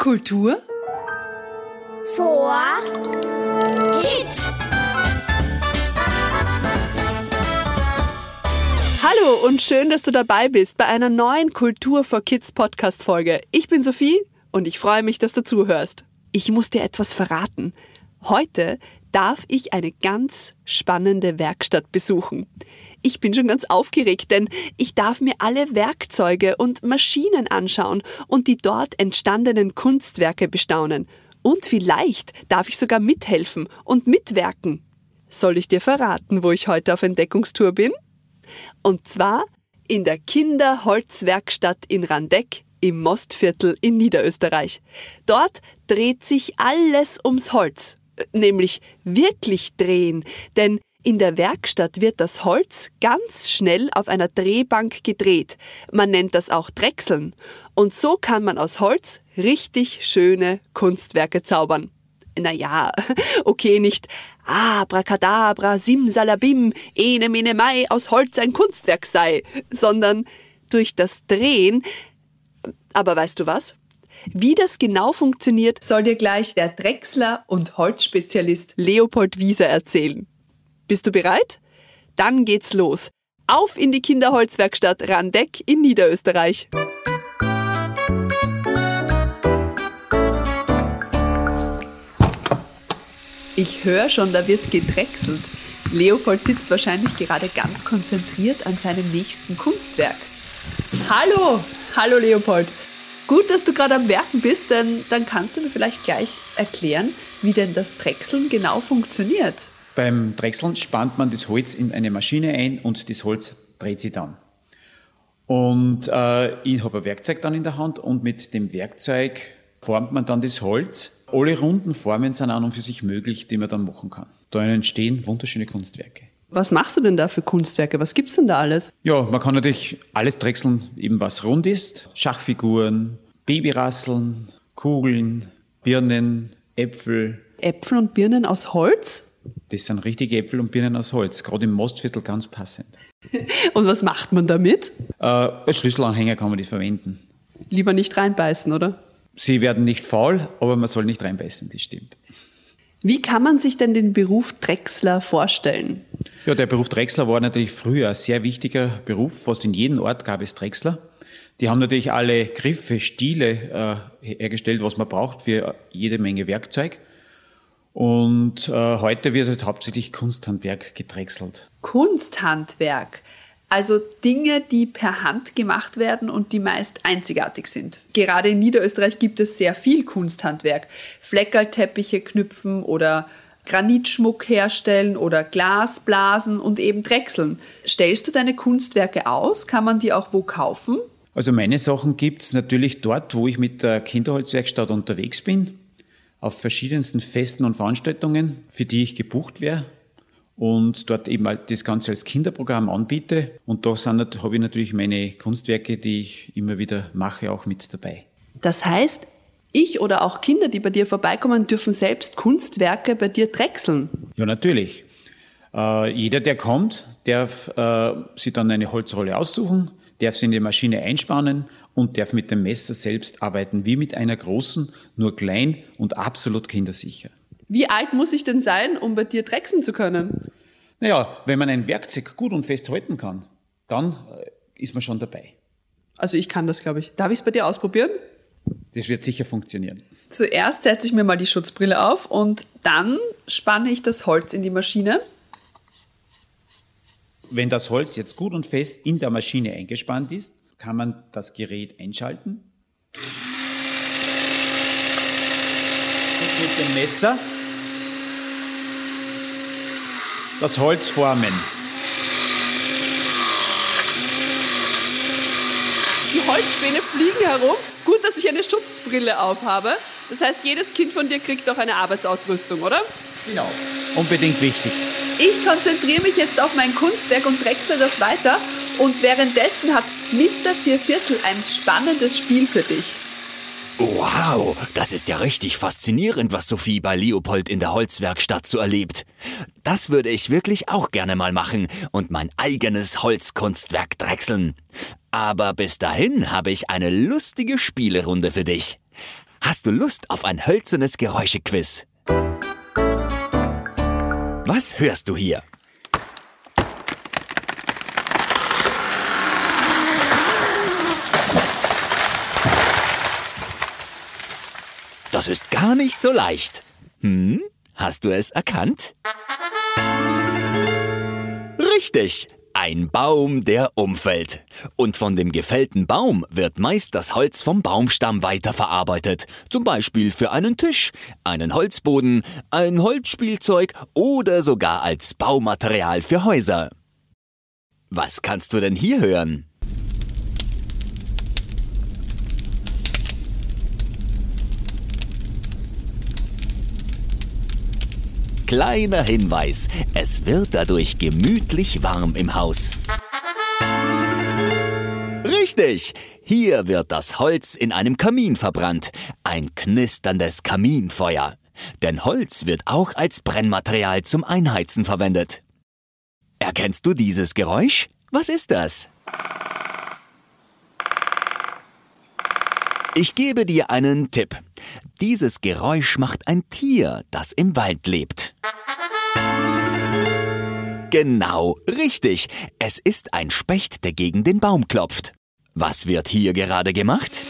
Kultur vor Kids. Hallo und schön, dass du dabei bist bei einer neuen Kultur for Kids Podcast Folge. Ich bin Sophie und ich freue mich, dass du zuhörst. Ich muss dir etwas verraten. Heute darf ich eine ganz spannende Werkstatt besuchen. Ich bin schon ganz aufgeregt, denn ich darf mir alle Werkzeuge und Maschinen anschauen und die dort entstandenen Kunstwerke bestaunen. Und vielleicht darf ich sogar mithelfen und mitwirken. Soll ich dir verraten, wo ich heute auf Entdeckungstour bin? Und zwar in der Kinderholzwerkstatt in Randeck im Mostviertel in Niederösterreich. Dort dreht sich alles ums Holz, nämlich wirklich drehen, denn in der Werkstatt wird das Holz ganz schnell auf einer Drehbank gedreht. Man nennt das auch Drechseln. Und so kann man aus Holz richtig schöne Kunstwerke zaubern. Naja, okay, nicht Abracadabra, Simsalabim, ene mene mai, aus Holz ein Kunstwerk sei, sondern durch das Drehen. Aber weißt du was? Wie das genau funktioniert, soll dir gleich der Drechsler und Holzspezialist Leopold Wieser erzählen. Bist du bereit? Dann geht's los. Auf in die Kinderholzwerkstatt Randeck in Niederösterreich. Ich höre schon, da wird gedrechselt. Leopold sitzt wahrscheinlich gerade ganz konzentriert an seinem nächsten Kunstwerk. Hallo, hallo Leopold. Gut, dass du gerade am Werken bist, denn dann kannst du mir vielleicht gleich erklären, wie denn das Drechseln genau funktioniert. Beim Drechseln spannt man das Holz in eine Maschine ein und das Holz dreht sich dann. Und äh, ich habe ein Werkzeug dann in der Hand und mit dem Werkzeug formt man dann das Holz. Alle runden Formen sind an und für sich möglich, die man dann machen kann. Da entstehen wunderschöne Kunstwerke. Was machst du denn da für Kunstwerke? Was gibt's denn da alles? Ja, man kann natürlich alles drechseln, eben was rund ist. Schachfiguren, Babyrasseln, Kugeln, Birnen, Äpfel. Äpfel und Birnen aus Holz? Das sind richtige Äpfel und Birnen aus Holz, gerade im Mostviertel ganz passend. und was macht man damit? Äh, als Schlüsselanhänger kann man die verwenden. Lieber nicht reinbeißen, oder? Sie werden nicht faul, aber man soll nicht reinbeißen, das stimmt. Wie kann man sich denn den Beruf Drechsler vorstellen? Ja, der Beruf Drechsler war natürlich früher ein sehr wichtiger Beruf. Fast in jedem Ort gab es Drechsler. Die haben natürlich alle Griffe, Stiele äh, hergestellt, was man braucht für jede Menge Werkzeug. Und äh, heute wird halt hauptsächlich Kunsthandwerk gedrechselt. Kunsthandwerk. Also Dinge, die per Hand gemacht werden und die meist einzigartig sind. Gerade in Niederösterreich gibt es sehr viel Kunsthandwerk. Fleckerlteppiche knüpfen oder Granitschmuck herstellen oder Glas blasen und eben drechseln. Stellst du deine Kunstwerke aus? Kann man die auch wo kaufen? Also meine Sachen gibt es natürlich dort, wo ich mit der Kinderholzwerkstatt unterwegs bin auf verschiedensten Festen und Veranstaltungen, für die ich gebucht wäre und dort eben halt das Ganze als Kinderprogramm anbiete. Und da habe ich natürlich meine Kunstwerke, die ich immer wieder mache, auch mit dabei. Das heißt, ich oder auch Kinder, die bei dir vorbeikommen, dürfen selbst Kunstwerke bei dir drechseln? Ja, natürlich. Äh, jeder, der kommt, darf äh, sich dann eine Holzrolle aussuchen, darf sie in die Maschine einspannen und darf mit dem Messer selbst arbeiten, wie mit einer großen, nur klein und absolut kindersicher. Wie alt muss ich denn sein, um bei dir drechseln zu können? Naja, wenn man ein Werkzeug gut und fest halten kann, dann äh, ist man schon dabei. Also ich kann das, glaube ich. Darf ich es bei dir ausprobieren? Das wird sicher funktionieren. Zuerst setze ich mir mal die Schutzbrille auf und dann spanne ich das Holz in die Maschine. Wenn das Holz jetzt gut und fest in der Maschine eingespannt ist, kann man das Gerät einschalten. Und mit dem Messer das Holz formen. Die Holzspäne fliegen herum. Gut, dass ich eine Schutzbrille aufhabe. Das heißt, jedes Kind von dir kriegt auch eine Arbeitsausrüstung, oder? Genau. Unbedingt wichtig. Ich konzentriere mich jetzt auf mein Kunstwerk und drechsle das weiter. Und währenddessen hat Mr. Vierviertel ein spannendes Spiel für dich. Wow, das ist ja richtig faszinierend, was Sophie bei Leopold in der Holzwerkstatt so erlebt. Das würde ich wirklich auch gerne mal machen und mein eigenes Holzkunstwerk drechseln. Aber bis dahin habe ich eine lustige Spielerunde für dich. Hast du Lust auf ein hölzernes Geräuschequiz? Was hörst du hier? Das ist gar nicht so leicht. Hm? Hast du es erkannt? Richtig, ein Baum, der umfällt. Und von dem gefällten Baum wird meist das Holz vom Baumstamm weiterverarbeitet. Zum Beispiel für einen Tisch, einen Holzboden, ein Holzspielzeug oder sogar als Baumaterial für Häuser. Was kannst du denn hier hören? Kleiner Hinweis, es wird dadurch gemütlich warm im Haus. Richtig, hier wird das Holz in einem Kamin verbrannt, ein knisterndes Kaminfeuer. Denn Holz wird auch als Brennmaterial zum Einheizen verwendet. Erkennst du dieses Geräusch? Was ist das? Ich gebe dir einen Tipp. Dieses Geräusch macht ein Tier, das im Wald lebt. Genau, richtig. Es ist ein Specht, der gegen den Baum klopft. Was wird hier gerade gemacht?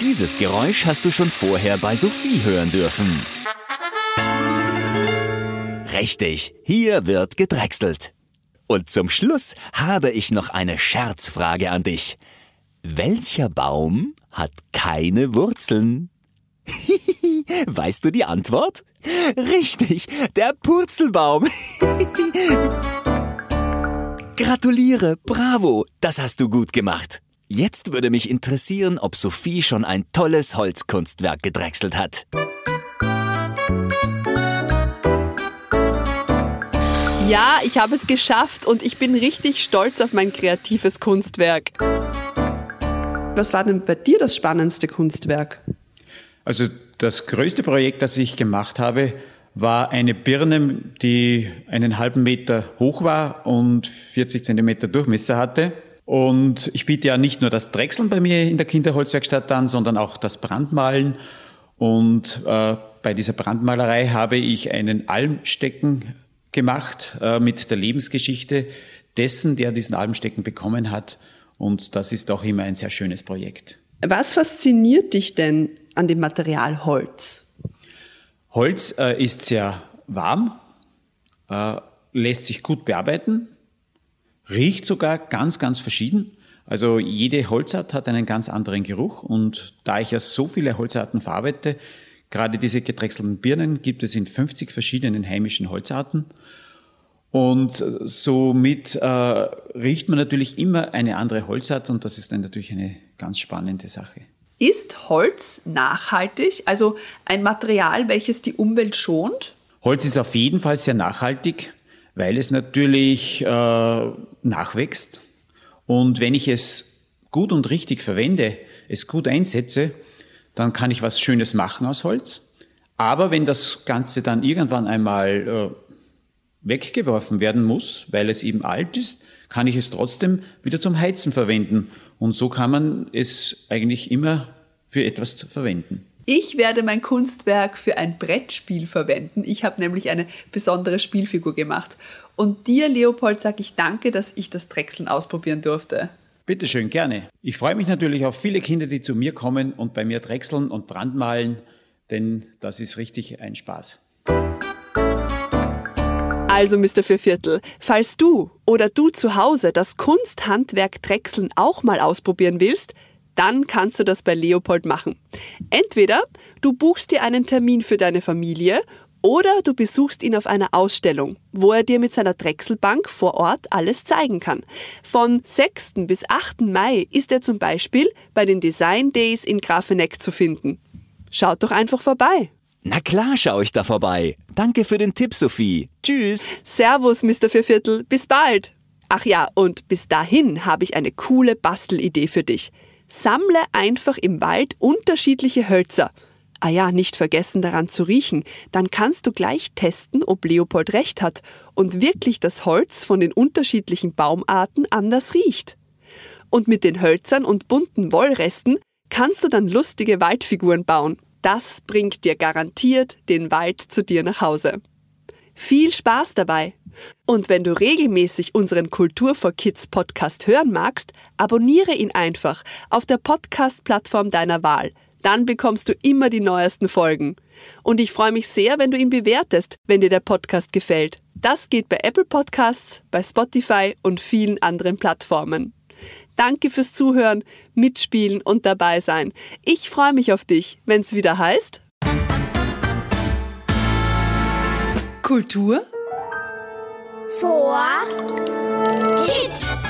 Dieses Geräusch hast du schon vorher bei Sophie hören dürfen. Richtig, hier wird gedrechselt. Und zum Schluss habe ich noch eine Scherzfrage an dich. Welcher Baum hat keine Wurzeln? weißt du die Antwort? Richtig, der Purzelbaum. Gratuliere, bravo, das hast du gut gemacht. Jetzt würde mich interessieren, ob Sophie schon ein tolles Holzkunstwerk gedrechselt hat. Ja, ich habe es geschafft und ich bin richtig stolz auf mein kreatives Kunstwerk. Was war denn bei dir das spannendste Kunstwerk? Also das größte Projekt, das ich gemacht habe, war eine Birne, die einen halben Meter hoch war und 40 Zentimeter Durchmesser hatte. Und ich biete ja nicht nur das Drechseln bei mir in der Kinderholzwerkstatt an, sondern auch das Brandmalen. Und äh, bei dieser Brandmalerei habe ich einen Almstecken gemacht äh, mit der Lebensgeschichte dessen, der diesen Almstecken bekommen hat. Und das ist auch immer ein sehr schönes Projekt. Was fasziniert dich denn an dem Material Holz? Holz äh, ist sehr warm, äh, lässt sich gut bearbeiten, riecht sogar ganz, ganz verschieden. Also jede Holzart hat einen ganz anderen Geruch und da ich ja so viele Holzarten verarbeite, gerade diese gedrechselten Birnen gibt es in 50 verschiedenen heimischen Holzarten und somit äh, riecht man natürlich immer eine andere Holzart und das ist dann natürlich eine ganz spannende Sache. Ist Holz nachhaltig, also ein Material, welches die Umwelt schont? Holz ist auf jeden Fall sehr nachhaltig, weil es natürlich äh, nachwächst. Und wenn ich es gut und richtig verwende, es gut einsetze, dann kann ich was Schönes machen aus Holz. Aber wenn das Ganze dann irgendwann einmal äh, weggeworfen werden muss, weil es eben alt ist, kann ich es trotzdem wieder zum Heizen verwenden. Und so kann man es eigentlich immer für etwas verwenden. Ich werde mein Kunstwerk für ein Brettspiel verwenden. Ich habe nämlich eine besondere Spielfigur gemacht. Und dir, Leopold, sage ich danke, dass ich das Drechseln ausprobieren durfte. Bitte schön, gerne. Ich freue mich natürlich auf viele Kinder, die zu mir kommen und bei mir drechseln und brandmalen, denn das ist richtig ein Spaß. Also, Mr. Vierviertel, falls du oder du zu Hause das Kunsthandwerk Drechseln auch mal ausprobieren willst, dann kannst du das bei Leopold machen. Entweder du buchst dir einen Termin für deine Familie oder du besuchst ihn auf einer Ausstellung, wo er dir mit seiner Drechselbank vor Ort alles zeigen kann. Von 6. bis 8. Mai ist er zum Beispiel bei den Design Days in Grafeneck zu finden. Schaut doch einfach vorbei. Na klar schaue ich da vorbei. Danke für den Tipp, Sophie. Tschüss. Servus, Mr. Vierviertel. Bis bald. Ach ja, und bis dahin habe ich eine coole Bastelidee für dich. Sammle einfach im Wald unterschiedliche Hölzer. Ah ja, nicht vergessen daran zu riechen. Dann kannst du gleich testen, ob Leopold recht hat und wirklich das Holz von den unterschiedlichen Baumarten anders riecht. Und mit den Hölzern und bunten Wollresten kannst du dann lustige Waldfiguren bauen. Das bringt dir garantiert den Wald zu dir nach Hause. Viel Spaß dabei! Und wenn du regelmäßig unseren Kultur for Kids Podcast hören magst, abonniere ihn einfach auf der Podcast-Plattform deiner Wahl. Dann bekommst du immer die neuesten Folgen. Und ich freue mich sehr, wenn du ihn bewertest, wenn dir der Podcast gefällt. Das geht bei Apple Podcasts, bei Spotify und vielen anderen Plattformen. Danke fürs Zuhören, Mitspielen und dabei sein. Ich freue mich auf dich, wenn es wieder heißt. Kultur vor Kids.